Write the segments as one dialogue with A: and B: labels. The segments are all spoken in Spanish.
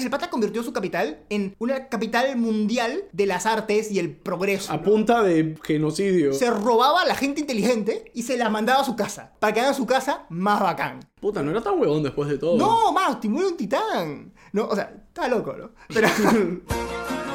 A: Entonces el pata convirtió su capital en una capital mundial de las artes y el progreso.
B: A punta de genocidio.
A: Se robaba a la gente inteligente y se la mandaba a su casa. Para que hagan su casa más bacán.
B: Puta, no era tan huevón después de todo.
A: No, más, Timur era un titán. No, o sea, está loco, ¿no? Pero.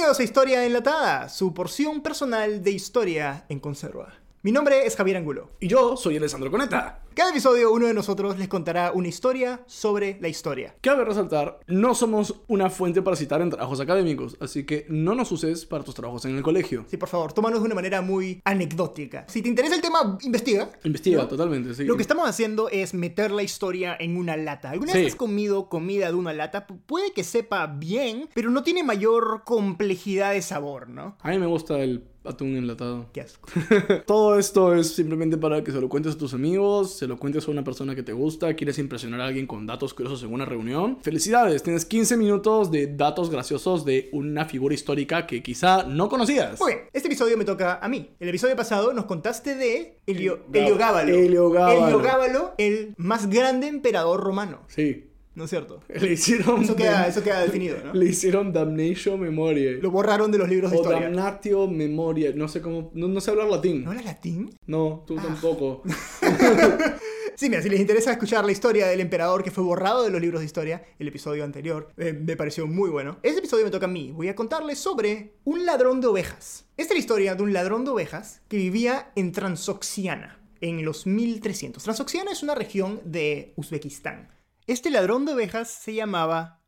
A: Bienvenidos a Historia Enlatada, su porción personal de historia en conserva. Mi nombre es Javier Angulo.
B: Y yo soy Alessandro Coneta.
A: Cada episodio uno de nosotros les contará una historia sobre la historia.
B: Cabe resaltar, no somos una fuente para citar en trabajos académicos, así que no nos uses para tus trabajos en el colegio.
A: Sí, por favor, tómanos de una manera muy anecdótica. Si te interesa el tema, investiga.
B: Investiga,
A: ¿no?
B: totalmente, sí.
A: Lo que estamos haciendo es meter la historia en una lata. ¿Alguna
B: Sí.
A: vez has comido comida de una lata? Pu- puede que sepa bien, pero no tiene mayor complejidad de sabor, ¿no?
B: A mí me gusta el atún enlatado.
A: Qué asco.
B: Todo esto es simplemente para que se lo cuentes a tus amigos, se lo cuentes a una persona que te gusta, quieres impresionar a alguien con datos curiosos en una reunión. Felicidades, tienes 15 minutos de datos graciosos de una figura histórica que quizá no conocías.
A: Muy bien, este episodio me toca a mí. El episodio pasado nos contaste de Helio, Heliogábalo.
B: Heliogábalo.
A: Heliogábalo, el más grande emperador romano.
B: Sí.
A: ¿No es cierto?
B: Le hicieron...
A: Eso queda, eso queda definido, ¿no?
B: Le hicieron Damnation Memoriae.
A: Lo borraron de los libros de
B: O
A: historia.
B: Damnatio Memoria. No sé cómo... No, no sé hablar latín.
A: ¿No era latín?
B: No, tú tampoco.
A: Sí, mira, si les interesa escuchar la historia del emperador que fue borrado de los libros de historia, el episodio anterior eh, me pareció muy bueno. Este episodio me toca a mí. Voy a contarles sobre un ladrón de ovejas. Esta es la historia de un ladrón de ovejas que vivía en Transoxiana en los 1300. Transoxiana es una región de Uzbekistán. Este ladrón de ovejas se llamaba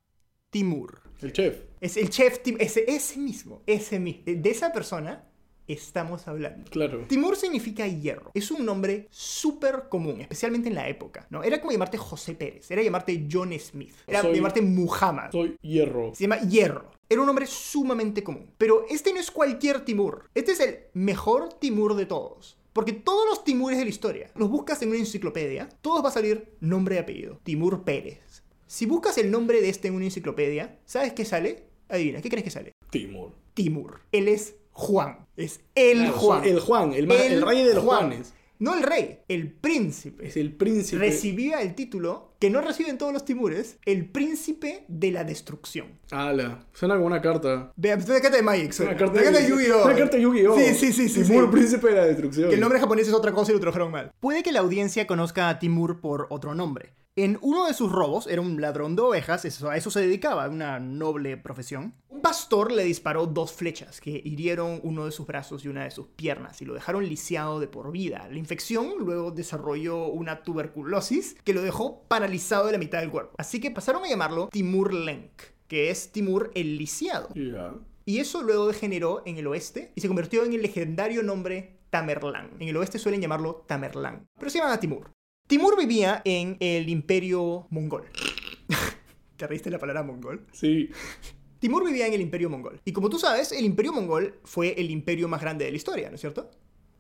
A: Timur.
B: El chef.
A: Es el chef ese, ese mismo, ese mismo. De esa persona estamos hablando.
B: Claro.
A: Timur significa hierro. Es un nombre súper común, especialmente en la época, ¿no? Era como llamarte José Pérez, era llamarte John Smith, era
B: Soy-
A: llamarte Muhammad.
B: Soy hierro.
A: Se llama hierro. Era un nombre sumamente común. Pero este no es cualquier Timur. Este es el mejor Timur de todos. Porque todos los Timures de la historia, los buscas en una enciclopedia, todos va a salir nombre y apellido. Timur Pérez. Si buscas el nombre de este en una enciclopedia, ¿sabes qué sale? Adivina, ¿qué crees que sale?
B: Timur.
A: Timur. Él es Juan. Es el
B: Claro,
A: Juan.
B: El Juan. El, rey de los
A: Juan.
B: Juanes.
A: No el rey, el príncipe.
B: Es el príncipe.
A: Recibía el título que no reciben todos los Timures, el príncipe de la destrucción.
B: Ala. Suena como una carta.
A: Es una carta de Magic. suena.
B: Una carta
A: carta de Yu-Gi-Oh!
B: Una carta de Yu-Gi-Oh!
A: Sí, sí, sí. sí,
B: Timur,
A: sí.
B: príncipe de la destrucción.
A: Que el nombre japonés es otra cosa y lo trajeron mal. Puede que la audiencia conozca a Timur por otro nombre. En uno de sus robos, era un ladrón de ovejas, eso- a eso se dedicaba, una noble profesión. Un pastor le disparó dos flechas que hirieron uno de sus brazos y una de sus piernas y lo dejaron lisiado de por vida. La infección luego desarrolló una tuberculosis que lo dejó paralizado de la mitad del cuerpo. Así que pasaron a llamarlo Timur Lenk, que es Timur el lisiado. Y eso luego degeneró en el oeste y se convirtió en el legendario nombre Tamerlán. En el oeste suelen llamarlo Tamerlán, pero se llama Timur. Timur vivía en el imperio mongol. ¿Te reíste la palabra mongol?
B: Sí.
A: Timur vivía en el imperio mongol. Y como tú sabes, el imperio mongol fue el imperio más grande de la historia, ¿no es cierto?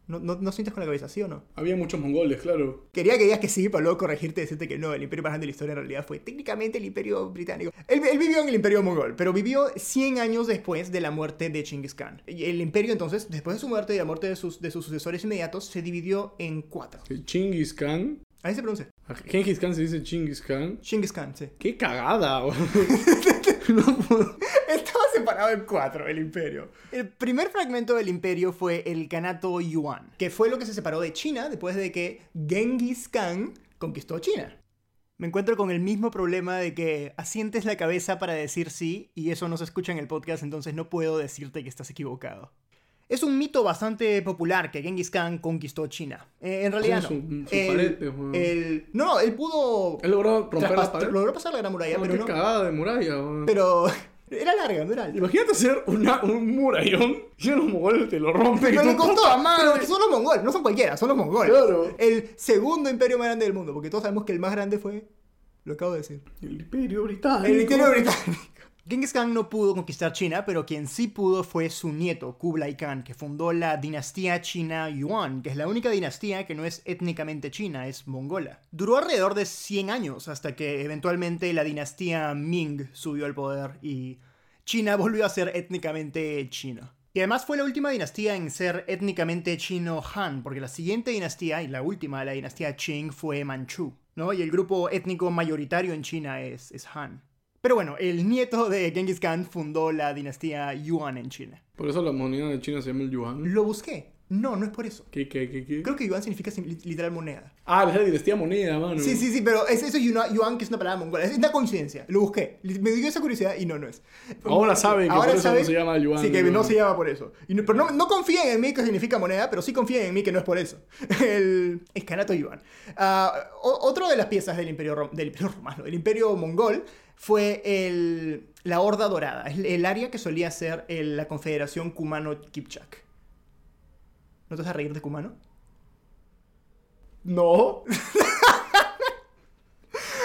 A: ¿No, no, no sientes con la cabeza, sí o no?
B: Había muchos mongoles, claro.
A: Quería que digas que sí, para luego corregirte y decirte que no, el imperio más grande de la historia en realidad fue técnicamente el imperio británico. Él, él vivió en el imperio mongol, pero vivió 100 años después de la muerte de Genghis Khan. Y El imperio entonces, después de su muerte y la muerte de sus, de sus sucesores inmediatos, se dividió en cuatro.
B: Chingis Khan.
A: Ahí se pronuncia.
B: Genghis Khan se dice Chingis Khan.
A: Genghis Khan, sí.
B: ¡Qué cagada! no puedo.
A: Estaba separado en cuatro el imperio. El primer fragmento del imperio fue el Kanato Yuan, que fue lo que se separó de China después de que Genghis Khan conquistó China. Me encuentro con el mismo problema de que asientes la cabeza para decir sí y eso no se escucha en el podcast, entonces no puedo decirte que estás equivocado. Es un mito bastante popular que Genghis Khan conquistó China. Eh, en realidad
B: Con
A: no.
B: su- su pared,
A: no, no, él pudo...
B: Él logró romper la pared.
A: Logró pasar la gran muralla,
B: No,
A: pero
B: qué
A: no.
B: cagada de muralla. weón.
A: Pero era larga, no era alta.
B: Imagínate hacer una, un murallón y los mongoles te lo rompen.
A: Pero le costó, pero
B: madre.
A: son los mongoles, no son cualquiera, son los mongoles.
B: Claro.
A: El segundo imperio más grande del mundo, porque todos sabemos que el más grande fue. Lo acabo de decir.
B: El imperio británico.
A: El imperio británico. Genghis Khan no pudo conquistar China, pero quien sí pudo fue su nieto, Kublai Khan, que fundó la dinastía china Yuan, que es la única dinastía que no es étnicamente china, es mongola. Duró alrededor de 100 años hasta que eventualmente la dinastía Ming subió al poder y China volvió a ser étnicamente china. Y además fue la última dinastía en ser étnicamente chino-Han, porque la siguiente dinastía y la última, la dinastía Qing, fue Manchu, ¿no? Y el grupo étnico mayoritario en China es, es Han. Pero bueno, el nieto de Genghis Khan fundó la dinastía Yuan en China.
B: Por eso la moneda de China se llama el yuan.
A: Lo busqué. No, no es por eso.
B: ¿Qué, qué, qué, qué?
A: Creo que yuan significa literal moneda.
B: Ah, es la dinastía moneda, mano.
A: Sí, sí, sí, pero es, eso es yuan, que es una palabra mongola. Es una coincidencia. Lo busqué. Me dio esa curiosidad y no, no es.
B: Ahora saben que por eso no se llama yuan,
A: Sí, que
B: yuan.
A: no se llama por eso. Y no- pero no, no confíen en mí que significa moneda, pero sí confíen en mí que no es por eso. El escanato yuan. O- otro de las piezas del imperio, rom- del imperio romano, del imperio mongol, fue el, la Horda Dorada. El, el área que solía ser la Confederación Kumano-Kipchak. ¿No te vas a reír de Kumano?
B: No.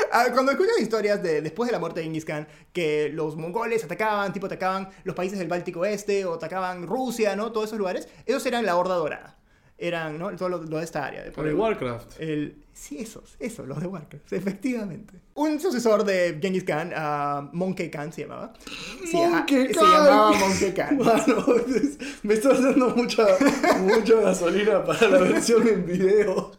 A: Ah, Cuando escuchas historias de después de la muerte de Genghis Khan, que los mongoles atacaban, tipo atacaban los países del Báltico Este o atacaban Rusia, ¿no? Todos esos lugares, esos eran la Horda Dorada. Eran, ¿no? Todo lo, lo de esta área. de-
B: Por el Warcraft.
A: el- sí, esos, esos, los de Warcraft, efectivamente. Un sucesor de Genghis Khan, ah, Monkey Khan se llamaba. Ajá,
B: Monkey
A: Se
B: Khan.
A: llamaba Monkey Khan.
B: Mano, es- me estás dando mucha, mucha gasolina para la versión en video.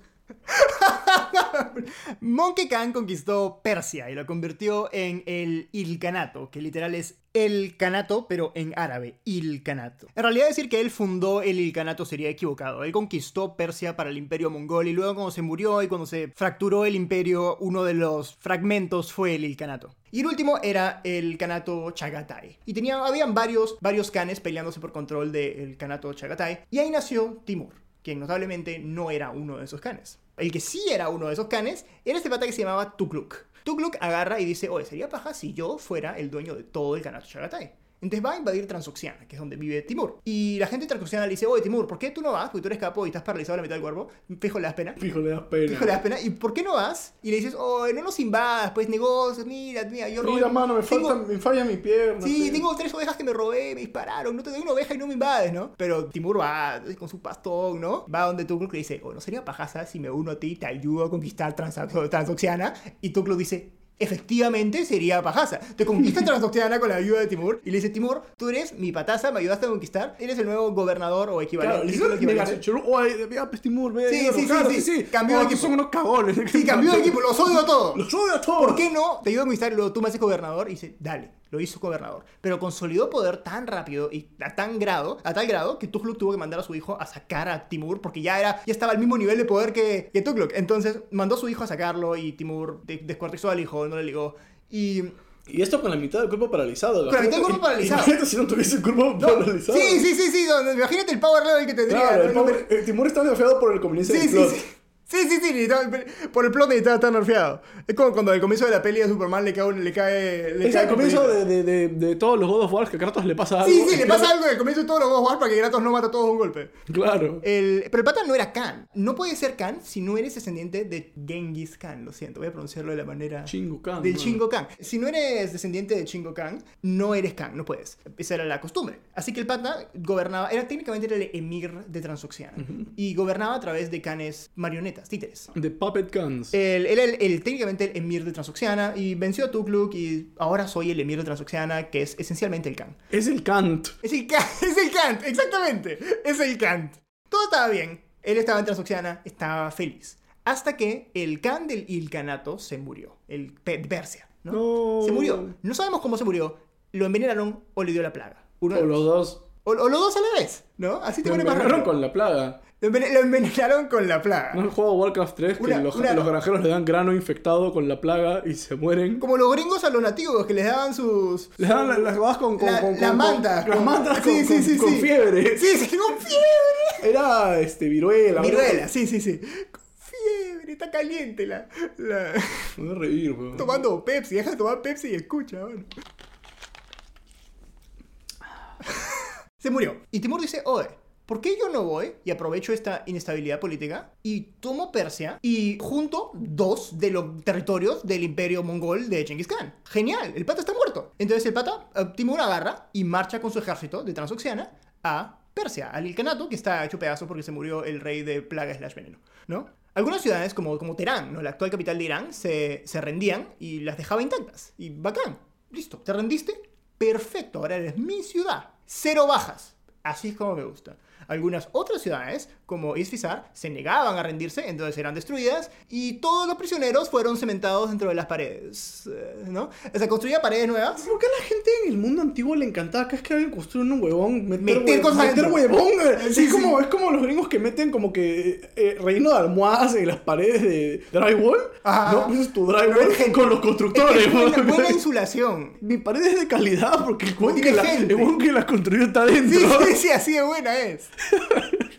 A: Monkey Khan conquistó Persia y lo convirtió en el Ilkanato, que literal es el Kanato, pero en árabe, Ilkanato. En realidad decir que él fundó el Ilkanato sería equivocado. Él conquistó Persia para el imperio mongol y luego cuando se murió y cuando se fracturó el imperio, uno de los fragmentos fue el Ilkanato. Y el último era el Kanato Chagatai. Y tenía, habían varios, varios Khanes peleándose por control del Kanato Chagatai. Y ahí nació Timur, quien notablemente no era uno de esos Khanes. El que sí era uno de esos Khanes era este pata que se llamaba Tukluk. Tukluk agarra y dice, oye, sería paja si yo fuera el dueño de todo el Kanato Chagatai. Entonces va a invadir Transoxiana, que es donde vive Timur. Y la gente de Transoxiana le dice, oye, Timur, ¿por qué tú no vas? Porque tú eres capo y estás paralizado la mitad del cuerpo. Fijo, le das pena.
B: Fijo, le das pena.
A: Fijo, le das pena. ¿Y por qué no vas? Y le dices, oye, no nos invadas, pues negocios, mira, mira, yo
B: Mira,
A: robo-
B: mano, me,
A: tengo-
B: falta, me falla mi pierna.
A: Sí,
B: pe.
A: tengo tres ovejas que me robé, me dispararon, no te doy una oveja y no me invades, ¿no? Pero Timur va con su pastón, ¿no? Va donde Tukluk le dice, oh, ¿no sería pajaza si me uno a ti y te ayudo a conquistar Transoxiana? Y Tukluk dice, efectivamente sería pajaza. Te conquista Transoxiana con la ayuda de Timur y le dice, Timur, tú eres mi pataza, me ayudaste a conquistar, eres el nuevo gobernador o equivalente.
B: Claro, le dice, mega
A: equivalente".
B: churu, oye, vea, Pestimur, ve.
A: Sí,
B: claro,
A: sí, sí, sí.
B: sí.
A: Cambió de equipo.
B: son unos cagones.
A: Sí, cambió de equipo, los odio a todos.
B: Los odio a todos.
A: ¿Por qué no? Te ayudo a conquistar y luego tú me haces gobernador y dice, dale, lo hizo gobernador. Pero consolidó poder tan rápido y a tan grado, a tal grado que Tukluk tuvo que mandar a su hijo a sacar a Timur porque ya era, ya estaba al mismo nivel de poder que, que. Entonces mandó a su hijo a sacarlo y Timur de- descuartizó al hijo, no le ligó. Y
B: Y esto con la mitad del cuerpo paralizado.
A: Con la mitad del cuerpo paralizado.
B: Imagínate si no tuviese el cuerpo paralizado.
A: Sí, sí, sí, sí. Imagínate el power level que tendría.
B: Claro,
A: ¿no?
B: el, pobre- el Timur está nerfeado por el conveniencia
A: Sí, sí, sí. Sí, sí, sí, por el plot necesitaba estar nerfeado. Es como cuando al comienzo de la peli de Superman le cae, le cae, le
B: Es
A: cae
B: al comienzo de, de, de, de todos los God of War que a Kratos le pasa algo.
A: Sí, sí, le pasa
B: Kratos-
A: algo el comienzo de todos los God of War para que Kratos no mata a todos de un golpe.
B: Claro.
A: El, pero el pata no era Khan. No puede ser Khan si no eres descendiente de Genghis Khan. Lo siento, voy a pronunciarlo de la manera...
B: Chingo Khan.
A: Del. Chingo Khan. Si no eres descendiente de Chingo Khan, no eres Khan, no puedes. Esa era la costumbre. Así que el pata gobernaba, era técnicamente era el emir de Transoxiana. Y gobernaba a través de Khanes marionetas, títeres.
B: The Puppet Khans.
A: Él era el, el- técnicamente el emir de Transoxiana y venció a Tukluk y ahora soy el emir de Transoxiana, que es esencialmente el Khan.
B: Es el Kant.
A: Es el Kant, es el Kant, exactamente. Es el Kant. Todo estaba bien. Él estaba en Transoxiana, estaba feliz. Hasta que el Khan del Ilkanato se murió. El pe- de Persia. ¿no?
B: No.
A: Se murió. No sabemos cómo se murió. Lo envenenaron o le dio la plaga. Uno de
B: O
A: los-
B: los dos.
A: O- o los dos a la vez, ¿no? Así te
B: Lo
A: pone más rápido.
B: con la plaga.
A: Lo envene- lo envenenaron con la plaga.
B: ¿No has jugado Warcraft 3? Que
A: Una-
B: los,
A: una-
B: los granjeros le dan grano infectado con la plaga y se mueren.
A: Como los gringos a los nativos que les daban sus...
B: Les la- las babas con, con,
A: La-
B: con,
A: las mantas,
B: con- Las mantas
A: sí,
B: con,
A: sí, sí,
B: con
A: sí.
B: fiebre.
A: Sí, sí, con fiebre.
B: Era este, viruela.
A: Viruela, sí, sí, sí. Con fiebre, está caliente la... la...
B: No reír, weón.
A: Tomando Pepsi, deja de tomar Pepsi y escucha, bueno. Se murió. Y Timur dice, oye, ¿por qué yo no voy y aprovecho esta inestabilidad política y tomo Persia y junto dos de los territorios del imperio mongol de Genghis Khan? Genial, el pata está muerto. Entonces el pata, eh, Timur agarra y marcha con su ejército de Transoxiana a Persia, al Ilkanato, que está hecho pedazo porque se murió el rey de plaga slash veneno, ¿no? Algunas ciudades, como, como Teherán, ¿no? la actual capital de Irán, se, se rendían y las dejaba intactas. Y bacán, listo, ¿te rendiste? Perfecto, ahora eres mi ciudad. Cero bajas. Así es como me gusta. Algunas otras ciudades, como Isfizar, se negaban a rendirse, entonces eran destruidas, y todos los prisioneros fueron cementados dentro de las paredes, eh, ¿no? O sea, construía paredes nuevas.
B: ¿Por qué a la gente en el mundo antiguo le encantaba que es que alguien construya un huevón? Meter,
A: Meter
B: hue-
A: cosas
B: meter huevón. eh.
A: Sí,
B: es, como, es como los gringos que meten como que eh, relleno de almohadas en las paredes de drywall.
A: Ajá.
B: No, pues es tu drywall
A: gente.
B: con los constructores.
A: Es buena, buena insulación.
B: Mi pared es de calidad porque el huevón que, la, el huevón que la construyó está dentro.
A: Sí, sí, sí, así de buena es.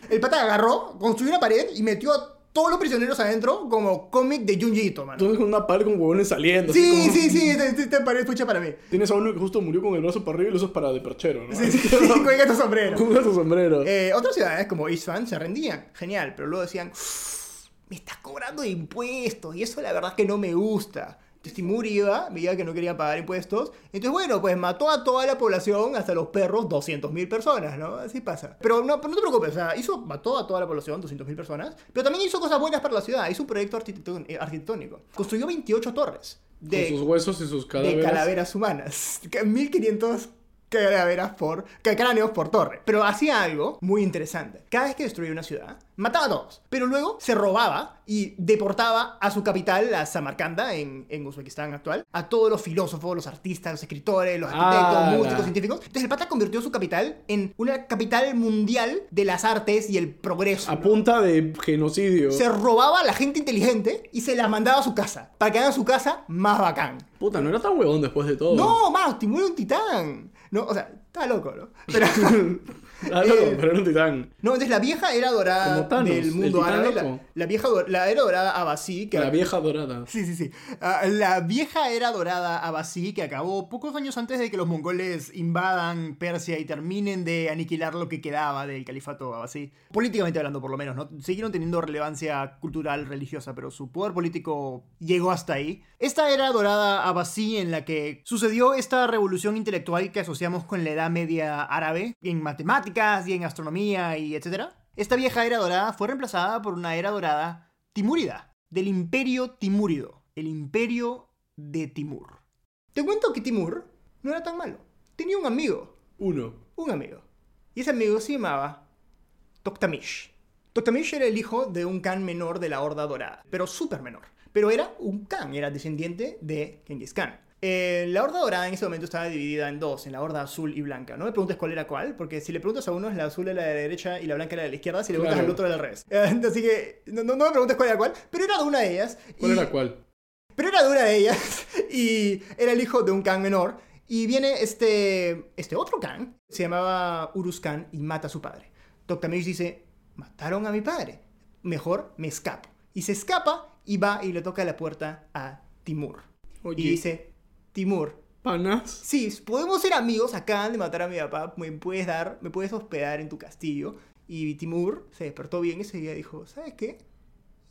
A: El pata agarró, construyó una pared y metió a todos los prisioneros adentro como cómic de Junji Ito, man.
B: Entonces con una pared con huevones saliendo.
A: Sí,
B: como-
A: sí, sí, esta, esta- pared hecha para mí.
B: Tienes a uno que justo murió con el brazo para arriba y lo usas para de perchero, ¿no?
A: Sí, sí, sí, con el gato sombrero.
B: Con gato sombrero.
A: Eh, otras ciudades como Isfahan se rendían, genial, pero luego decían, "Uf, me estás cobrando impuestos y eso la verdad que no me gusta. Timur iba, veía que no quería pagar impuestos, entonces bueno, pues mató a toda la población, hasta los perros, 200.000 personas, ¿no? Así pasa. Pero no, pero no te preocupes, o sea, hizo, mató a toda la población, 200.000 personas, pero también hizo cosas buenas para la ciudad, hizo un proyecto eh, arquitectónico. Construyó 28 torres de,
B: con sus huesos y sus
A: de
B: cadáveres.
A: calaveras humanas. 1500 calaveras por. cráneos por torre. Pero hacía algo muy interesante. Cada vez que destruía una ciudad, mataba a todos. Pero luego se robaba y deportaba a su capital, a Samarcanda, en, en Uzbekistán actual, a todos los filósofos, los artistas, los escritores, los arquitectos,
B: ¡Hala!
A: músicos, científicos. Entonces el pata convirtió su capital en una capital mundial de las artes y el progreso.
B: A
A: ¿no?
B: punta de genocidio.
A: Se robaba a la gente inteligente y se la mandaba a su casa. Para que hagan su casa más bacán.
B: Puta, no era tan huevón después de todo.
A: No, más, Timur era un titán. No, o sea, está loco, ¿no? Pero,
B: Ah, loco,
A: Eh,
B: pero era un titán.
A: no, entonces la vieja era dorada
B: Thanos,
A: del
B: el
A: mundo árabe. La, la vieja la era dorada Abbasí. Que
B: La vieja dorada.
A: Sí, sí, sí. Ah, la vieja era dorada Abbasí que acabó pocos años antes de que los mongoles invadan Persia y terminen de aniquilar lo que quedaba del califato Abbasí. Políticamente hablando, por lo menos, ¿no? Siguieron teniendo relevancia cultural, religiosa, pero su poder político llegó hasta ahí. Esta era dorada Abbasí en la que sucedió esta revolución intelectual que asociamos con la Edad Media árabe, en matemáticas y en astronomía y etcétera. Esta vieja era dorada fue reemplazada por una era dorada timúrida, del imperio timúrido, el imperio de Timur. Te cuento que Timur no era tan malo. Tenía un amigo,
B: Uno.
A: un amigo. Y ese amigo se llamaba Toktamish. Toktamish era el hijo de un Khan menor de la Horda Dorada, pero súper menor. Pero era un Khan, era descendiente de Genghis Khan. Eh, la Horda Dorada en ese momento estaba dividida en dos, en la Horda Azul y Blanca. No me preguntes cuál era cuál, porque si le preguntas a uno es la azul era de la derecha y la blanca era de la izquierda, si le preguntas
B: Claro.
A: al otro era al revés. Eh, Así que no, me preguntes cuál era cuál, pero era de una de ellas.
B: ¿Cuál
A: y-
B: era cuál?
A: pero era de una de ellas y era el hijo de un Khan menor. Y viene este, este otro Khan, se llamaba Urus Khan y mata a su padre. Toktamish dice, mataron a mi padre, mejor me escapo. Y se escapa y va y le toca la puerta a Timur.
B: Oye.
A: Y dice, Timur,
B: Panas.
A: sí, podemos ser amigos, acaban de matar a mi papá, me puedes dar, me puedes hospedar en tu castillo. Y Timur se despertó bien ese día y dijo, ¿sabes qué?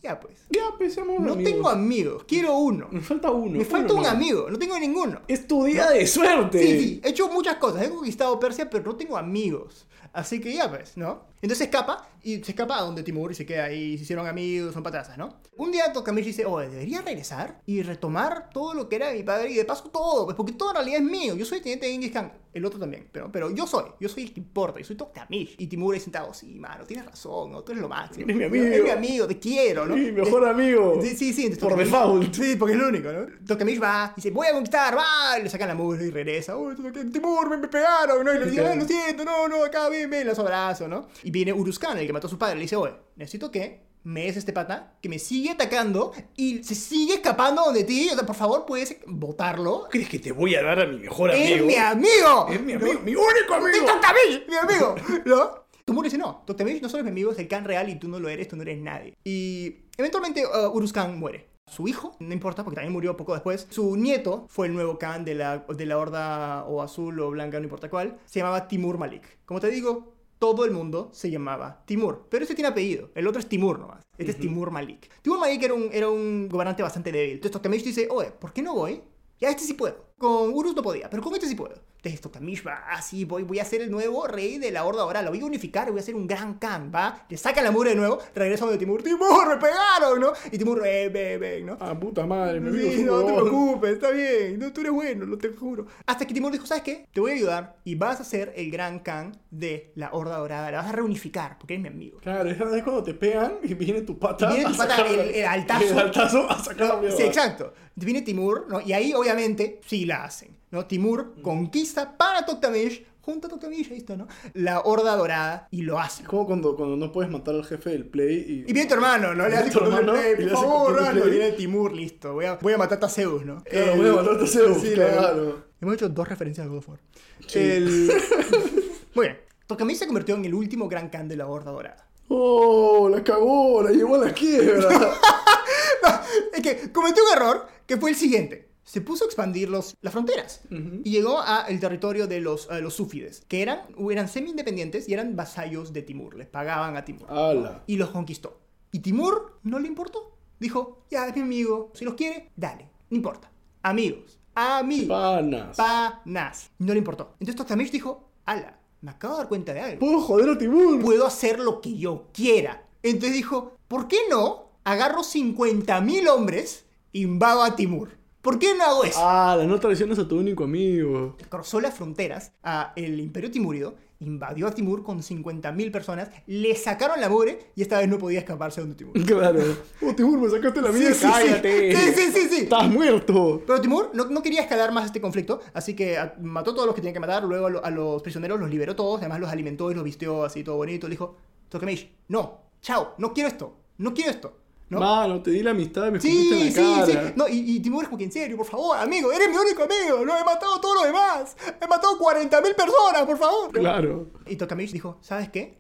A: Ya pues.
B: Ya, pensamos
A: No tengo amigos, quiero uno.
B: Me falta uno.
A: Me falta
B: uno
A: un amigo, no tengo ninguno.
B: Es tu día de suerte.
A: Sí, sí, he hecho muchas cosas, he conquistado Persia, pero no tengo amigos. Así que ya pues, ¿no? Entonces se escapa y se escapa a donde Timur y se queda ahí, se hicieron amigos, son patasas, ¿no? Un día Tokamish dice, oh, debería regresar y retomar todo lo que era de mi padre y de paso todo, pues porque todo en realidad es mío. Yo soy teniente de Genghis Khan, el otro también, pero, pero yo soy, yo soy el que importa, yo soy Tokamish. Y Timur ahí sentado, sí, mano, tienes razón, ¿no? tú eres lo máximo.
B: Eres mi amigo.
A: Eres mi amigo, te quiero, ¿no?
B: Mi mejor amigo.
A: Sí, sí, sí. entonces
B: Por default.
A: Sí, porque es lo único, ¿no? Tokamish va dice, voy a conquistar, va, y le sacan la mugre y regresa. Uy, Timur, me, me pegaron, ¿no? Y le dice, "Ay, lo siento, no, no, acá, ven, ven, los abrazo, ¿no? Y viene Uruzkan, el que mató a su padre, le dice, oye, necesito que me des este pata, que me sigue atacando y se sigue escapando donde ti, o sea, por favor, puedes botarlo.
B: ¿Crees que te voy a dar a mi mejor
A: ¡Es
B: amigo?
A: mi amigo!
B: Es mi
A: ¿No?
B: amigo, mi único
A: ¡Es
B: amigo.
A: Tokamish, mi amigo! ¿No? Tumur dice, no, Tokamish no solo es mi amigo, es el Khan real y tú no lo eres, tú no eres nadie. Y eventualmente uh, muere. Su hijo, no importa porque también murió poco después, su nieto fue el nuevo Khan de la, de la horda o azul o blanca, no importa cuál, se llamaba Timur Malik. Como te digo, todo el mundo se llamaba Timur, pero ese tiene apellido, el otro es Timur nomás, este es Timur Malik. Timur Malik era un, era un gobernante bastante débil, entonces Tokamish dice, oye, ¿por qué no voy? Ya este sí puedo. Con Urus no podía, pero con este sí puedo. Entonces Toktamish va así, voy, voy a ser el nuevo rey de la Horda Dorada, lo voy a unificar, voy a ser un gran Khan, va, le saca la mugre de nuevo, regresa donde Timur, Timur, me pegaron, ¿no? Y Timur, ven, ven, ven, ¿no?
B: Ah, puta madre, me
A: Sí, no te preocupes, está bien, no, tú eres bueno, lo te juro. Hasta que Timur dijo, ¿sabes qué? Te voy a ayudar y vas a ser el gran Khan de la Horda Dorada, la vas a reunificar, porque eres mi amigo.
B: Claro, es es cuando te pegan y viene tu pata.
A: Y viene tu pata,
B: sacar-
A: el- el altazo.
B: El altazo a sacar la mierda.
A: Sí, exacto. Viene Timur, ¿no? Y ahí obviamente sí la hacen, ¿no? Timur conquista para Toktamish, junto a Toktamish, ahí está, ¿no? La Horda Dorada y lo hace.
B: Es como cuando, cuando no puedes matar al jefe del play y.
A: Y viene tu hermano, ¿no? Le
B: Viene
A: hace
B: tu hermano
A: play, por favor,
B: play.
A: Viene Timur, listo. Voy a, voy a matar a Zeus, ¿no?
B: Claro, voy a matar a Zeus,
A: Sí,
B: claro.
A: Hemos hecho dos referencias a God of War.
B: Sí.
A: El... Muy bien. Toktamish se convirtió en el último gran Khan de la Horda Dorada.
B: Oh, la cagó, la llevó a la quiebra.
A: es que cometió un error que fue el siguiente. Se puso a expandir los, las fronteras y llegó al territorio de los, a los súfides, que eran, eran semi-independientes y eran vasallos de Timur, les pagaban a Timur.
B: Ala.
A: Y los conquistó. Y Timur no le importó. Dijo, ya es mi amigo, si los quiere, dale, no importa. Amigos, amigos,
B: Panas.
A: panas. No le importó. Entonces Toktamish dijo, ala, me acabo de dar cuenta de algo
B: Puedo joder a Timur.
A: puedo hacer lo que yo quiera. Entonces dijo, ¿por qué no agarro 50.000 hombres e invado a Timur? ¿Por qué no hago eso?
B: Ah, la no traiciones a tu único amigo.
A: Cruzó las fronteras a el Imperio Timúrido, invadió a Timur con 50.000 personas, le sacaron la mugre y esta vez no podía escaparse donde Timur.
B: Claro. Oh, Timur, me sacaste la vida.
A: Sí, sí, sí.
B: Cállate.
A: Sí, sí, sí, sí.
B: Estás muerto.
A: Pero Timur no, no quería escalar más este conflicto, así que a- mató a todos los que tenía que matar, luego a, lo- a los prisioneros los liberó todos, además los alimentó y los vistió así todo bonito. Le dijo, Tokamish, no, chao, no quiero esto, no quiero esto. ¿No?
B: Mano, te di la amistad me
A: Sí,
B: en
A: sí,
B: la
A: sí.
B: cara.
A: No, y, y Timur es como que en serio, por favor, amigo, eres mi único amigo. No he matado a todos los demás. He matado 40.000 personas, por favor.
B: Claro.
A: Y Tokamish dijo, ¿sabes qué?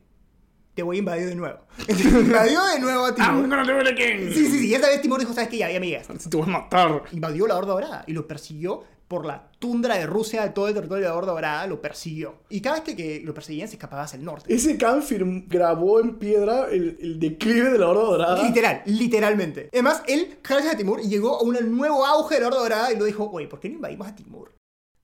A: Te voy a invadir de nuevo. invadió de nuevo a Timur.
B: gonna do it again.
A: Sí, sí, sí. Y esta vez Timur dijo, ¿sabes qué? Ya, ya me llegas.
B: Te voy a matar.
A: Invadió la Horda Dorada y lo persiguió por la tundra de Rusia, de todo el territorio de la Horda Dorada, lo persiguió. Y cada vez que, que lo perseguían se escapaba hacia el norte.
B: Ese Khan grabó en piedra el, el declive de la Horda Dorada.
A: Literal, literalmente. Además, él, gracias a Timur, llegó a un nuevo auge de la Horda Dorada y lo dijo, oye, ¿por qué no invadimos a Timur?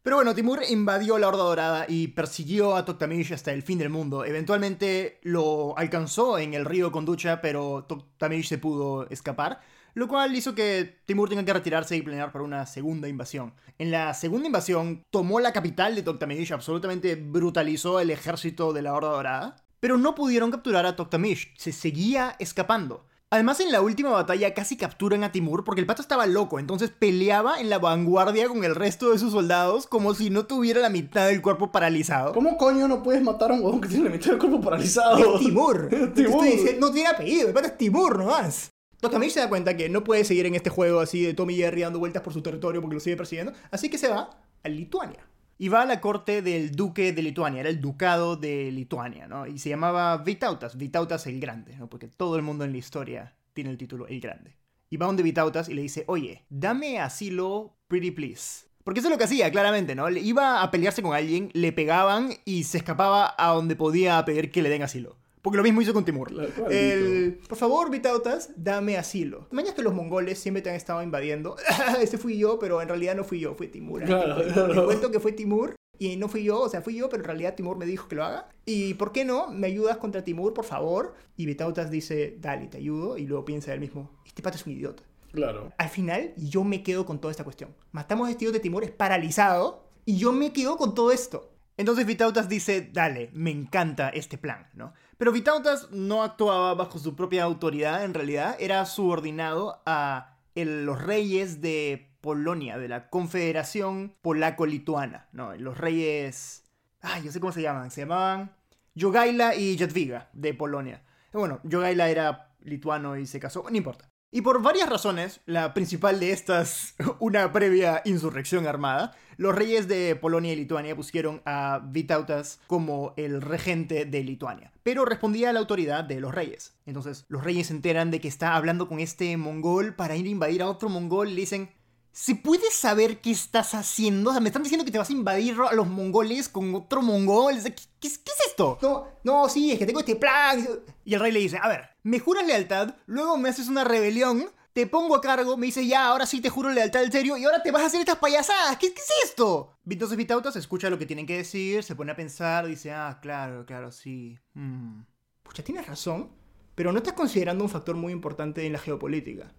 A: Pero bueno, Timur invadió la Horda Dorada y persiguió a Toktamish hasta el fin del mundo. Eventualmente lo alcanzó en el río Konducha, pero Toktamish se pudo escapar, lo cual hizo que Timur tenga que retirarse y planear para una segunda invasión. En la segunda invasión tomó la capital de Toktamish, absolutamente brutalizó el ejército de la Horda Dorada, pero no pudieron capturar a Toktamish, se seguía escapando. Además, en la última batalla casi capturan a Timur porque el pato estaba loco, entonces peleaba en la vanguardia con el resto de sus soldados como si no tuviera la mitad del cuerpo paralizado.
B: ¿Cómo coño no puedes matar a un huevón que tiene la mitad del cuerpo paralizado?
A: Es Timur.
B: Timur.
A: estoy diciendo, no tiene apellido, el pato es Timur nomás. Tokamich se da cuenta que no puede seguir en este juego así de Tommy Jerry dando vueltas por su territorio porque lo sigue persiguiendo, así que se va a Lituania. Y va a la corte del duque de Lituania, era el ducado de Lituania, ¿no? Y se llamaba Vitautas, Vitautas el Grande, ¿no? Porque todo el mundo en la historia tiene el título El Grande. Y va donde Vitautas y le dice, oye, dame asilo, pretty please. Porque eso es lo que hacía, claramente, ¿no? Le iba a pelearse con alguien, le pegaban y se escapaba a donde podía pedir que le den asilo. Porque lo mismo hizo con Timur. El, por favor, Vitautas, dame asilo. Mañana que los mongoles siempre te han estado invadiendo. Ese fui yo, pero en realidad no fui yo, fue Timur.
B: Claro,
A: Te
B: claro.
A: cuento que fue Timur y no fui yo, o sea, fui yo, pero en realidad Timur me dijo que lo haga. ¿Y por qué no? ¿Me ayudas contra Timur, por favor? Y Vitautas dice, dale, te ayudo. Y luego piensa él mismo, este pato es un idiota.
B: Claro.
A: Al final, yo me quedo con toda esta cuestión. Matamos a este tío de Timur, es paralizado, y yo me quedo con todo esto. Entonces Vitautas dice, dale, me encanta este plan, ¿no? Pero Vitautas no actuaba bajo su propia autoridad, en realidad era subordinado a los reyes de Polonia, de la Confederación Polaco-Lituana, ¿no? Los reyes... Ay, yo sé cómo se llaman, se llamaban Jogaila y Jadwiga de Polonia. Bueno, Jogaila era lituano y se casó, no importa. Y por varias razones, la principal de estas, una previa insurrección armada, los reyes de Polonia y Lituania pusieron a Vitautas como el regente de Lituania, pero respondía a la autoridad de los reyes. Entonces, los reyes se enteran de que está hablando con este mongol para ir a invadir a otro mongol y le dicen, ¿se puede saber qué estás haciendo? O sea, me están diciendo que te vas a invadir a los mongoles con otro mongol. ¿Qué, qué es qué es esto? No, no, sí, es que tengo este plan. Y el rey le dice, a ver, me juras lealtad, luego me haces una rebelión te pongo a cargo, me dice ya, ahora sí te juro lealtad al serio, y ahora te vas a hacer estas payasadas, ¿qué, qué es esto? Entonces Vitautas escucha lo que tienen que decir, se pone a pensar, dice, ah, claro, claro, sí. Mm. Pucha, tienes razón, pero no estás considerando un factor muy importante en la geopolítica,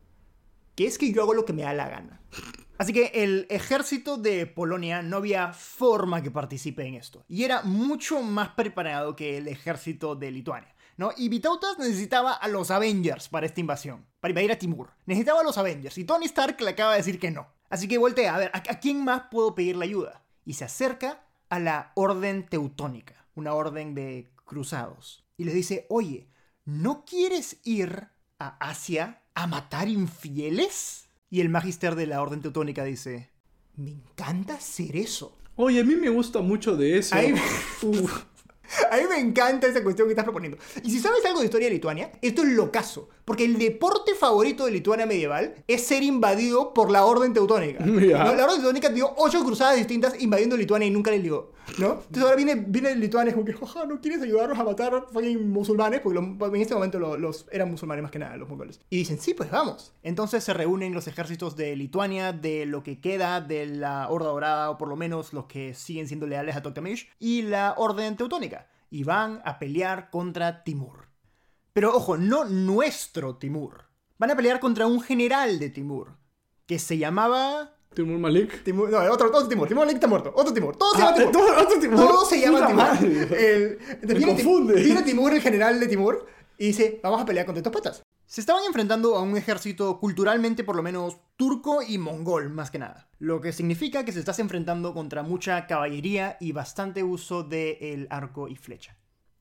A: que es que yo hago lo que me da la gana. Así que el ejército de Polonia no había forma que participe en esto, y era mucho más preparado que el ejército de Lituania. ¿No? Y Vitautas necesitaba a los Avengers para esta invasión, para invadir a Timur. Necesitaba a los Avengers, y Tony Stark le acaba de decir que no. Así que voltea, a ver, ¿a, a quién más puedo pedirle ayuda? Y se acerca a la Orden Teutónica, una orden de cruzados. Y le dice, oye, ¿no quieres ir a Asia a matar infieles? Y el magister de la Orden Teutónica dice, me encanta hacer eso.
B: Oye, a mí me gusta mucho de eso.
A: Ahí- A mí me encanta esa cuestión que estás proponiendo. Y si sabes algo de historia de Lituania, esto es locazo. Porque el deporte favorito de Lituania medieval es ser invadido por la Orden Teutónica. La Orden Teutónica dio ocho cruzadas distintas invadiendo Lituania y nunca les ligó. ¿No? Entonces ahora viene, viene Lituania como que, jaja, ¿no quieres ayudarnos a matar musulmanes? Porque en este momento lo- los, eran musulmanes más que nada, los mongoles. Y dicen, sí, pues vamos. Entonces se reúnen los ejércitos de Lituania, de lo que queda de la Horda Dorada, o por lo menos los que siguen siendo leales a Toktamish, y la Orden Teutónica. Y van a pelear contra Timur. Pero ojo, no nuestro Timur. Van a pelear contra un general de Timur, que se llamaba...
B: Timur Malik.
A: Timur, no, otro, otro Timur. Timur Malik está muerto. Otro Timur. Todo se
B: Ah,
A: llama Timur.
B: otro Timur.
A: Todo se llama
B: Puta
A: Timur. El-
B: Me
A: viene, Tim-
B: confunde.
A: viene Timur, el general de Timur, y dice, vamos a pelear contra estos patas. Se estaban enfrentando a un ejército culturalmente por lo menos turco y mongol, más que nada. Lo que significa que se estás enfrentando contra mucha caballería y bastante uso del arco y flecha.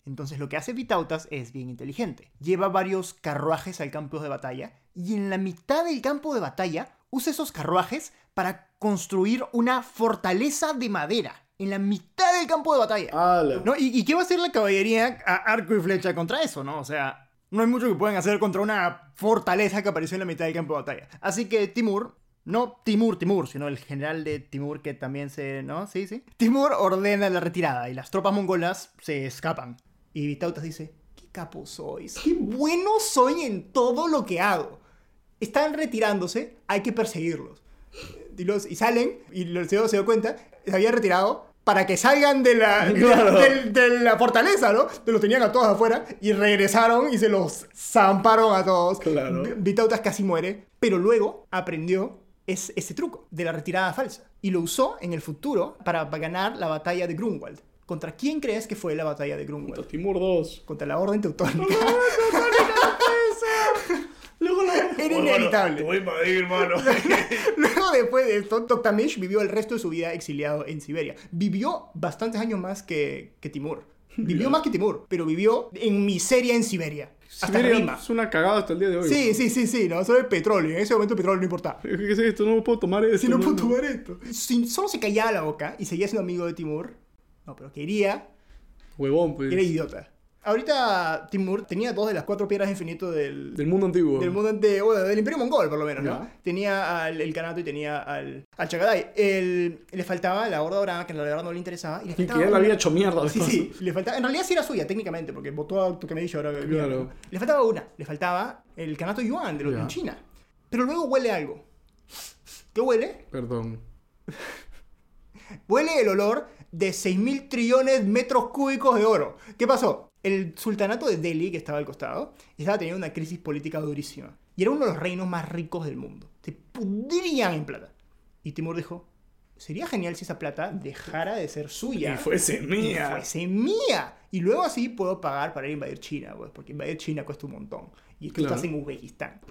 A: Entonces lo que hace Vitautas es bien inteligente. Lleva varios carruajes al campo de batalla y en la mitad del campo de batalla usa esos carruajes para construir una fortaleza de madera. En la mitad del campo de batalla. ¿No? ¿Y, y qué va a hacer la caballería a arco y flecha contra eso, no? O sea, no hay mucho que pueden hacer contra una fortaleza que apareció en la mitad del campo de batalla. Así que Timur, no Timur Timur, sino el general de Timur que también se... ¿No? Sí, sí. Timur ordena la retirada y las tropas mongolas se escapan. Y Vitautas dice, qué capo sois, qué bueno soy en todo lo que hago. Están retirándose, hay que perseguirlos. Y, los- y salen, y los ciudadanos se dio cuenta, se habían retirado para que salgan de la,
B: Claro.
A: de la fortaleza, ¿no? Te los tenían a todos afuera y regresaron y se los zamparon a todos.
B: Claro.
A: Vi- Vitautas casi muere, pero luego aprendió es- ese truco de la retirada falsa y lo usó en el futuro para, para ganar la batalla de Grunwald. ¿Contra quién crees que fue la batalla de Grunwald?
B: Timur 2.
A: Contra la Orden Teutónica.
B: Luego la...
A: Era inevitable.
B: Te voy a hermano.
A: Luego, después de esto, Toktamish vivió el resto de su vida exiliado en Siberia. Vivió bastantes años más que, que Timur. Vivió más que Timur, pero vivió en miseria en Siberia. Hasta
B: Siberia
A: Rima.
B: es una cagada hasta el día de hoy.
A: Sí, sí, sí, sí, no, solo el petróleo. En ese momento el petróleo no importaba.
B: ¿Qué es esto? No puedo tomar esto.
A: Si no puedo tomar esto. Si solo se callaba la boca y seguía siendo amigo de Timur, no, pero quería,
B: Huevón, pues.
A: era idiota. Ahorita Timur tenía dos de las cuatro piedras de infinito del,
B: Del mundo antiguo.
A: del mundo de, bueno, del Imperio Mongol, por lo menos, ¿no? Tenía al el Kanato y tenía al, al Chagadai. El, le faltaba la Horda Dorada, que la verdad no le interesaba. Y le
B: Y que ya la había hecho mierda.
A: Sí, sí, le faltaba. En realidad sí era suya, técnicamente, porque votó a tu que me dicho ahora.
B: Claro.
A: Le faltaba una. Le faltaba el Kanato Yuan de los en China. Pero luego huele algo. ¿Qué huele?
B: Perdón.
A: Huele el olor de 6.000 trillones metros cúbicos de oro. ¿Qué pasó? El sultanato de Delhi, que estaba al costado, estaba teniendo una crisis política durísima. Y era uno de los reinos más ricos del mundo. Se pudrían en plata. Y Timur dijo, sería genial si esa plata dejara de ser suya.
B: Y fuese
A: y
B: mía.
A: fuese mía. Y luego así puedo pagar para ir a invadir China, pues, porque invadir China cuesta un montón. Y tú
B: Claro.
A: estás en Uzbekistán.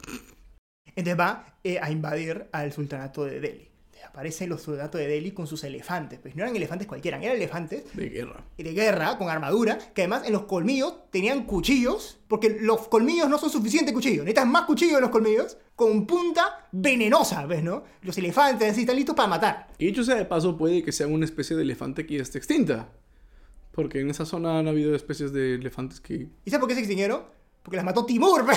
A: Entonces va eh, a invadir al sultanato de Delhi. Aparecen los sultanatos de Delhi con sus elefantes. Pues no eran elefantes cualquiera, eran elefantes
B: De guerra.
A: de guerra con armadura, que además en los colmillos tenían cuchillos, porque los colmillos no son suficientes cuchillos, necesitas más cuchillos en los colmillos, con punta venenosa, ¿ves, no? Los elefantes así están listos para matar.
B: Y dicho sea de paso, puede que sean una especie de elefante que ya esté extinta. Porque en esa zona han habido especies de elefantes que.
A: ¿Y sabes por qué se extinguieron? Porque las mató Timur.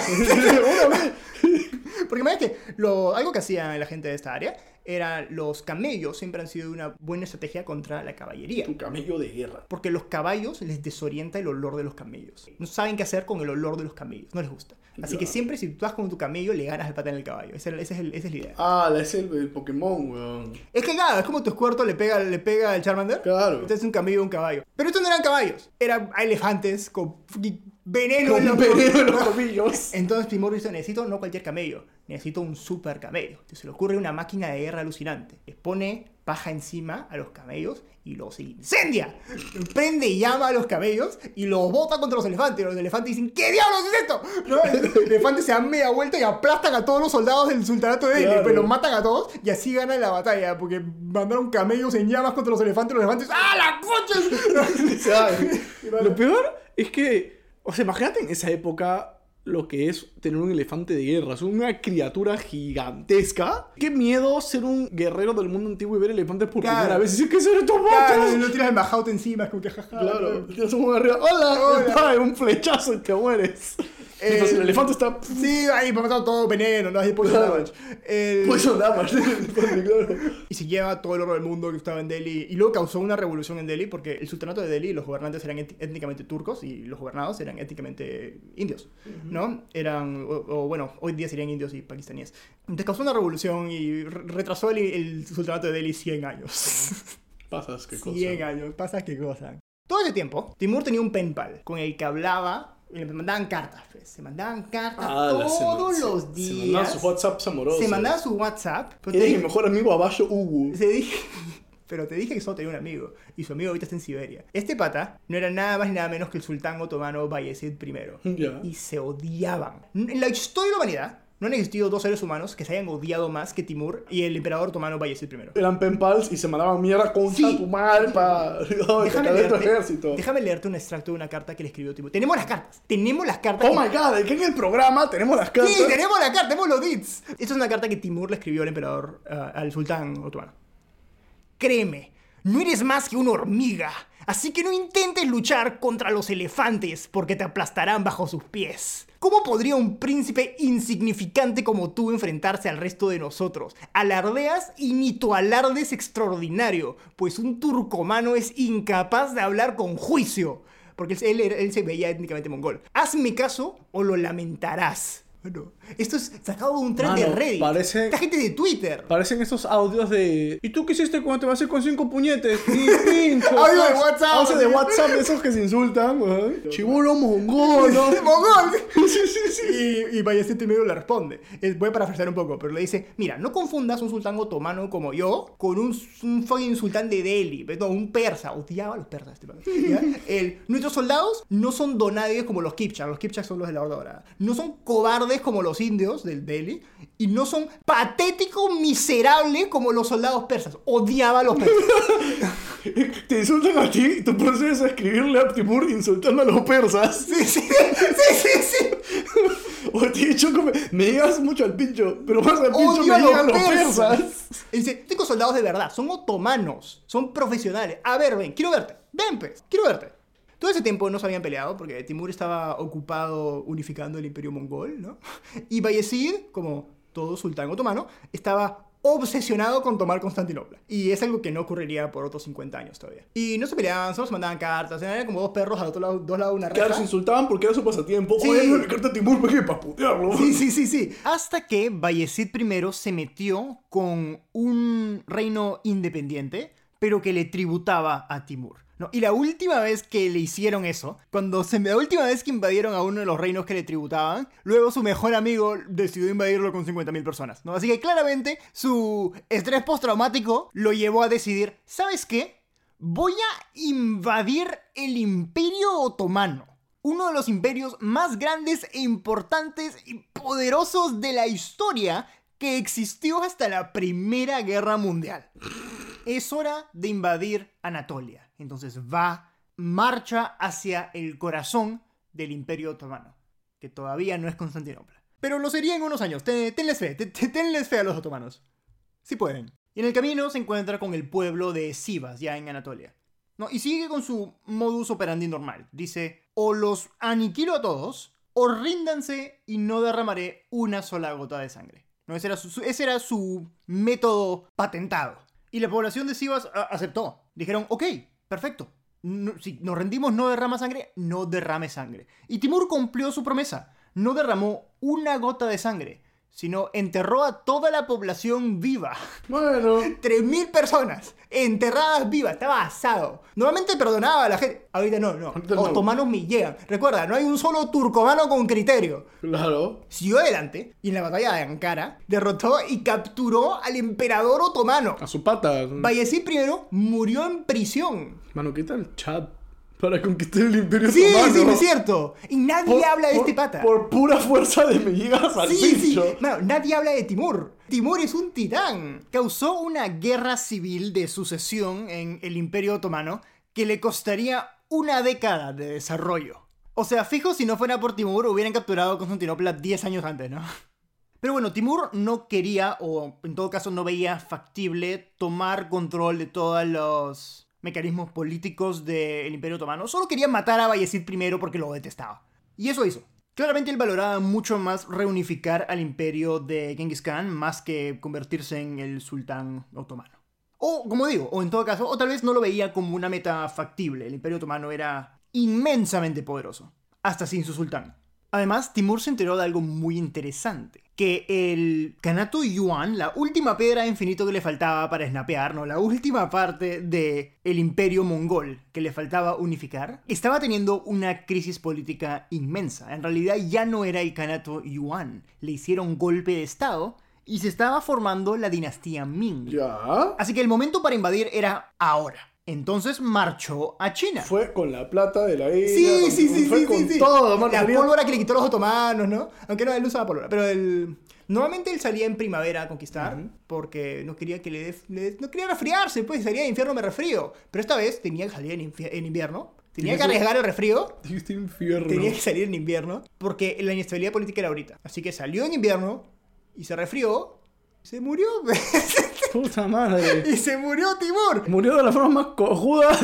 A: Porque imagínate, lo, algo que hacía la gente de esta área era los camellos siempre han sido una buena estrategia contra la caballería.
B: Un camello de guerra.
A: Porque los caballos les desorienta el olor de los camellos. No saben qué hacer con el olor de los camellos, no les gusta. Así que siempre si tú vas con tu camello, le ganas el pata en el caballo. Esa, esa es, el- esa es la idea.
B: Ah, es el, el Pokémon, weón.
A: Es que claro, es como tu escuerto le pega, le pega al Charmander.
B: Claro.
A: Entonces un camello y un caballo. Pero estos no eran caballos, eran elefantes con veneno en los
B: veneno en los comillos.
A: Entonces Timur dice, necesito no cualquier camello, necesito un super camello. Entonces se le ocurre una máquina de guerra alucinante. Les pone paja encima a los camellos y los incendia. Prende y llama a los camellos y los bota contra los elefantes. Los elefantes dicen, ¿qué diablos es esto? ¿No? El elefante se da media vuelta y aplastan a todos los soldados del sultanato de Delhi.
B: Claro.
A: Pues los matan a todos y así ganan la batalla. Porque mandaron camellos en llamas contra los elefantes. Los elefantes, ¡ah, la coches!
B: Lo peor es que, o sea, imagínate en esa época lo que es tener un elefante de guerra. Es una criatura gigantesca. Qué miedo ser un guerrero del mundo antiguo y ver elefantes por
A: Claro.
B: primera vez. Y decir, ¿qué son estos
A: Claro,
B: monstruos?
A: no tiras el majaute encima, es como que jaja.
B: Claro, tienes un arriba. ¡Hola!
A: Hola.
B: ¡Ay, un flechazo y te mueres!
A: Eh,
B: Entonces el elefante está.
A: Sí, ahí me matado todo veneno, no poison
B: Claro.
A: damage. El-
B: Poison damage.
A: Y se lleva todo el oro del mundo que estaba en Delhi. Y luego causó una revolución en Delhi porque el sultanato de Delhi, los gobernantes eran étni- étnicamente turcos y los gobernados eran étnicamente indios, ¿no? Eran, o, o, bueno, hoy día serían indios y pakistaníes. Entonces causó una revolución y re- retrasó el, el sultanato de Delhi 100 años.
B: Pasas, qué cosa.
A: 100 años, pasa qué cosa. Todo ese tiempo, Timur tenía un pen pal con el que hablaba y le mandaban cartas. pues. Se mandaban cartas
B: Ah, se
A: todos
B: man-
A: los
B: se-
A: días.
B: Se mandaban sus WhatsApps amorosos.
A: Se mandaba su WhatsApp.
B: Eres mi
A: dije-
B: mejor amigo Abayo Hugo.
A: se dije, pero te dije que solo tenía un amigo. Y su amigo ahorita está en Siberia. Este pata no era nada más ni nada menos que el sultán otomano Bayezid I.
B: Ya.
A: Y se odiaban. En la historia de la humanidad no han existido dos seres humanos que se hayan odiado más que Timur y el emperador otomano Bayezid I.
B: Eran pen pals y se mandaban mierda contra
A: Sí.
B: tu madre para
A: Déjame leerte,
B: ejército.
A: déjame leerte un extracto de una carta que le escribió Timur. Tenemos las cartas. Tenemos las cartas.
B: Oh
A: que-
B: my god, que en el programa tenemos las cartas.
A: Sí, tenemos la carta, tenemos los deeds. Esta es una carta que Timur le escribió al emperador, ah, al sultán otomano. Créeme, no eres más que una hormiga, así que no intentes luchar contra los elefantes porque te aplastarán bajo sus pies. ¿Cómo podría un príncipe insignificante como tú enfrentarse al resto de nosotros? Alardeas y ni tu alarde es extraordinario, pues un turcomano es incapaz de hablar con juicio. Porque él, se veía étnicamente mongol. Hazme caso o lo lamentarás. Esto es sacado de un thread de Reddit.
B: parece-
A: Esta gente de Twitter.
B: Parecen esos audios de. ¿Y tú qué hiciste cuando te vas a hacer con cinco puñetes? ¡Ni pincho!
A: Audio de WhatsApp,
B: Audio de. WhatsApp de esos que se insultan, weón. Chibolo mongol, ¿no?
A: ¡Mongol! Sí, sí, sí. Y, y Bayezid I le responde. Es- voy a parafrasear un poco, pero le dice: Mira, no confundas un sultán otomano como yo con un, un fucking sultán de Delhi. No, un persa. Odiaba a los persas este. El- Nuestros soldados no son donadios como los Kipchak. Los Kipchak son los de la Horda Dorada. No son cobardes como los indios del Delhi. Y no son patéticos, miserables como los soldados persas. Odiaba a los persas.
B: Te insultan a ti y tú procedes a escribirle a Timur insultando a los persas.
A: Sí, sí, sí, sí, sí.
B: O te he dicho me llegas mucho al pincho, pero más al pincho
A: Odio
B: me
A: a los
B: llegan los
A: persas.
B: persas.
A: Y dice, tengo soldados de verdad, son otomanos, son profesionales. A ver, ven, quiero verte. Ven, pues, quiero verte. Todo ese tiempo no se habían peleado porque Timur estaba ocupado unificando el imperio mongol, ¿no? Y Bayezid, como todo sultán otomano, estaba obsesionado con tomar Constantinopla. Y es algo que no ocurriría por otros 50 años todavía. Y no se peleaban, solo se mandaban cartas, eran como dos perros al otro lado, dos lados de una
B: Claro,
A: reja.
B: se insultaban porque era su pasatiempo.
A: Sí.
B: Oye, le carta a Timur porque para putearlo.
A: Sí, sí, sí, sí. Hasta que Bayezid I se metió con un reino independiente, pero que le tributaba a Timur. Y la última vez que le hicieron eso, cuando se la última vez que invadieron a uno de los reinos que le tributaban, luego su mejor amigo decidió invadirlo con 50.000 personas. ¿no? Así que claramente su estrés postraumático lo llevó a decidir, ¿sabes qué? Voy a invadir el imperio otomano uno de los imperios más grandes e importantes y poderosos de la historia que existió hasta la Primera Guerra Mundial. Es hora de invadir Anatolia. Entonces va, marcha hacia el corazón del Imperio Otomano, que todavía no es Constantinopla. Pero lo sería en unos años. Ten- Tenles fe, te- te- tenles fe a los otomanos. Si pueden. Y en el camino se encuentra con el pueblo de Sivas, ya en Anatolia. ¿no? Y sigue con su modus operandi normal. Dice, o los aniquilo a todos, o ríndanse y no derramaré una sola gota de sangre. ¿No? Ese, era su, ese era su método patentado. Y la población de Sivas aceptó. Dijeron, ok, perfecto. Si nos rendimos, no derrama sangre, no derrame sangre. Y Timur cumplió su promesa. No derramó una gota de sangre, sino enterró a toda la población viva.
B: Bueno,
A: 3.000 personas enterradas vivas, estaba asado. Normalmente perdonaba a la gente. Ahorita no, no.
B: Ahorita no.
A: Otomanos me llegan. Recuerda, no hay un solo turcomano con criterio.
B: claro.
A: Siguió adelante y en la batalla de Ankara derrotó y capturó al emperador otomano.
B: A su pata.
A: Bayezid I murió en prisión.
B: Mano, ¿qué tal chat para conquistar el imperio
A: Sí,
B: otomano?
A: sí, es cierto. Y nadie
B: Por-
A: habla de
B: por-
A: este pata.
B: Por pura fuerza de me llegas al
A: Sí, sí. Mano, nadie habla de Timur. Timur es un titán. Causó una guerra civil de sucesión en el Imperio Otomano que le costaría una década de desarrollo. O sea, fijo, si no fuera por Timur, hubieran capturado Constantinopla 10 años antes, ¿no? Pero bueno, Timur no quería, o en todo caso no veía factible, tomar control de todos los mecanismos políticos del Imperio Otomano. Solo quería matar a Bayezid primero porque lo detestaba. Y eso hizo. Claramente él valoraba mucho más reunificar al imperio de Genghis Khan más que convertirse en el sultán otomano. O, como digo, o en todo caso, o tal vez no lo veía como una meta factible. El imperio otomano era inmensamente poderoso, hasta sin su sultán. Además, Timur se enteró de algo muy interesante. Que el Kanato Yuan, la última piedra de infinito que le faltaba para snapear, ¿no? La última parte del el imperio mongol que le faltaba unificar, estaba teniendo una crisis política inmensa. En realidad ya no era el Kanato Yuan. Le hicieron golpe de estado y se estaba formando la dinastía Ming.
B: Ya.
A: Así que el momento para invadir era ahora. Entonces marchó a China.
B: Fue con la plata de la isla.
A: Sí,
B: con-
A: sí, sí,
B: fue
A: sí,
B: con
A: sí, sí.
B: todo, mano.
A: La pólvora que le quitó los otomanos, ¿no? Aunque no, él usaba pólvora. Pero el... Normalmente él salía en primavera a conquistar porque no quería que le, dé- le- No quería resfriarse, pues salía de infierno me resfrío. Pero esta vez tenía que salir en, infi- en invierno. Tenía que arriesgar el resfrío.
B: Dijiste infierno.
A: Tenía que salir en invierno porque la inestabilidad política era ahorita. Así que salió en invierno y se resfrió. y Se murió.
B: Puta madre.
A: y se murió Timur.
B: Murió de la forma más cojuda.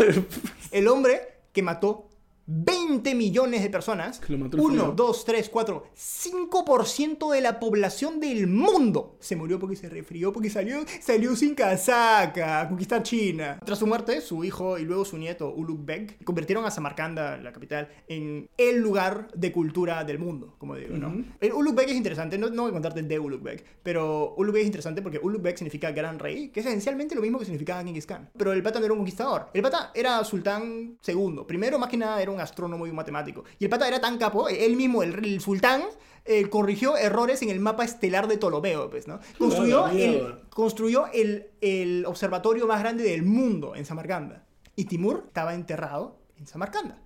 A: El hombre que mató 20 millones de personas.
B: Que lo mató el
A: 1,
B: frío.
A: 2, 3, 4, 5% de la población del mundo se murió porque se resfrió, porque salió, salió sin casaca a conquistar China. Tras su muerte, su hijo y luego su nieto, Ulugh Beg, convirtieron a Samarcanda, la capital, en el lugar de cultura del mundo, como digo, ¿no?
B: Ujú.
A: El Ulugh Beg es interesante, no, no voy a contarte de Ulugh Beg, pero Ulugh Beg es interesante porque Ulugh Beg significa gran rey, que es esencialmente lo mismo que significaba Genghis Khan. Pero el pata no era un conquistador. El pata era sultán segundo. Primero, más que nada, era un astrónomo y un matemático. Y el pata era tan capo, él mismo, el, el sultán, eh, corrigió errores en el mapa estelar de Ptolomeo, pues, ¿no? Construyó, el, construyó el, el observatorio más grande del mundo en Samarcanda. Y Timur estaba enterrado en Samarcanda.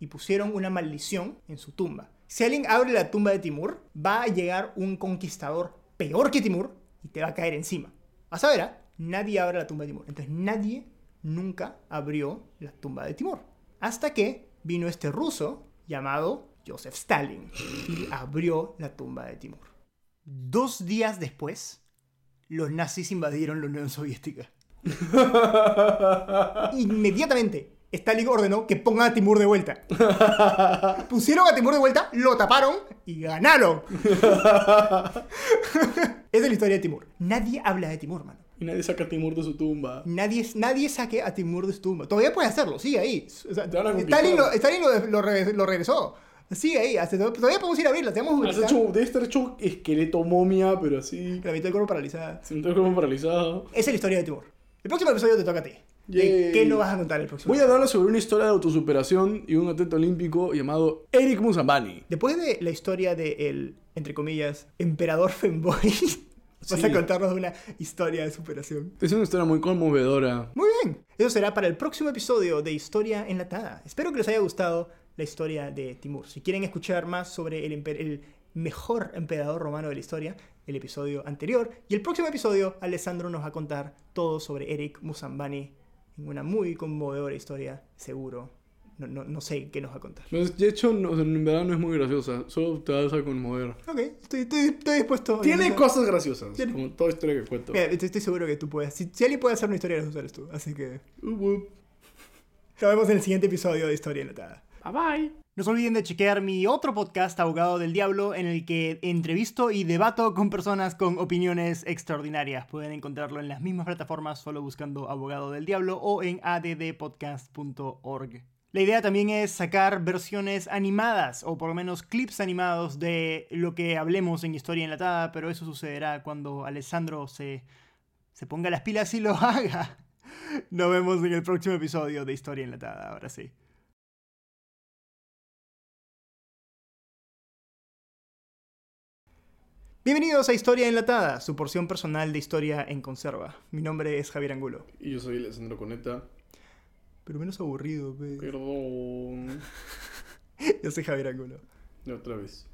A: Y pusieron una maldición en su tumba. Si alguien abre la tumba de Timur, va a llegar un conquistador peor que Timur y te va a caer encima. Vas a ver, ¿ah? nadie abre la tumba de Timur. Entonces nadie nunca abrió la tumba de Timur. Hasta que vino este ruso llamado Joseph Stalin y abrió la tumba de Timur. Dos días después, los nazis invadieron la Unión Soviética. Inmediatamente, Stalin ordenó que pongan a Timur de vuelta. Pusieron a Timur de vuelta, lo taparon y ganaron. Esa es la historia de Timur. Nadie habla de Timur, mano.
B: Y nadie saca a Timur de su tumba.
A: Nadie, nadie saque a Timur de su tumba. Todavía puede hacerlo, sigue ahí. O sea. Stalin, lo, Stalin lo, lo re- lo regresó. Sigue ahí. hasta- todavía podemos ir a verla. Tenemos
B: Has hecho, debe estar hecho esqueleto momia, pero así.
A: la mitad del cuerpo paralizada.
B: Sin todo como paralizado.
A: Esa es la historia de Timur. El próximo episodio te toca a ti. ¿De. ¿Qué nos vas a contar el próximo?
B: Voy a hablar sobre una historia de autosuperación y un atleta olímpico llamado Eric Musambani.
A: Después de la historia de el, entre comillas, emperador femboy, vas
B: Sí.
A: a contarnos una historia de superación.
B: Es una historia muy conmovedora.
A: Muy bien. Eso será para el próximo episodio de Historia Enlatada. Espero que les haya gustado la historia de Timur. Si quieren escuchar más sobre el mejor emperador romano de la historia, el episodio anterior. Y el próximo episodio, Alessandro nos va a contar todo sobre Eric Musambani en una muy conmovedora historia, seguro. No, no, no sé qué nos va a contar.
B: Pues, De hecho, no, en verdad no es muy graciosa. Solo te vas a conmover.
A: Ok, estoy, estoy, estoy dispuesto.
B: Tiene
A: Mira,
B: cosas graciosas,
A: Tiene-
B: como toda historia que cuento.
A: Mira, estoy, estoy seguro que tú puedes. Si, si alguien puede hacer una historia, la eres tú. Así que
B: Uh, uh.
A: nos vemos en el siguiente episodio de Historia Enlatada.
B: Bye bye.
A: No se olviden de chequear mi otro podcast, Abogado del Diablo, en el que entrevisto y debato con personas con opiniones extraordinarias. Pueden encontrarlo en las mismas plataformas solo buscando Abogado del Diablo o en addpodcast.org. La idea también es sacar versiones animadas, o por lo menos clips animados de lo que hablemos en Historia Enlatada, pero eso sucederá cuando Alessandro se, se ponga las pilas y lo haga. Nos vemos en el próximo episodio de Historia Enlatada, ahora sí. Bienvenidos a Historia Enlatada, su porción personal de historia en conserva. Mi nombre es Javier Angulo.
B: Y yo soy Alessandro Coneta.
A: Pero menos aburrido, pe.
B: Perdón.
A: Yo soy Javier Angulo.
B: Otra vez.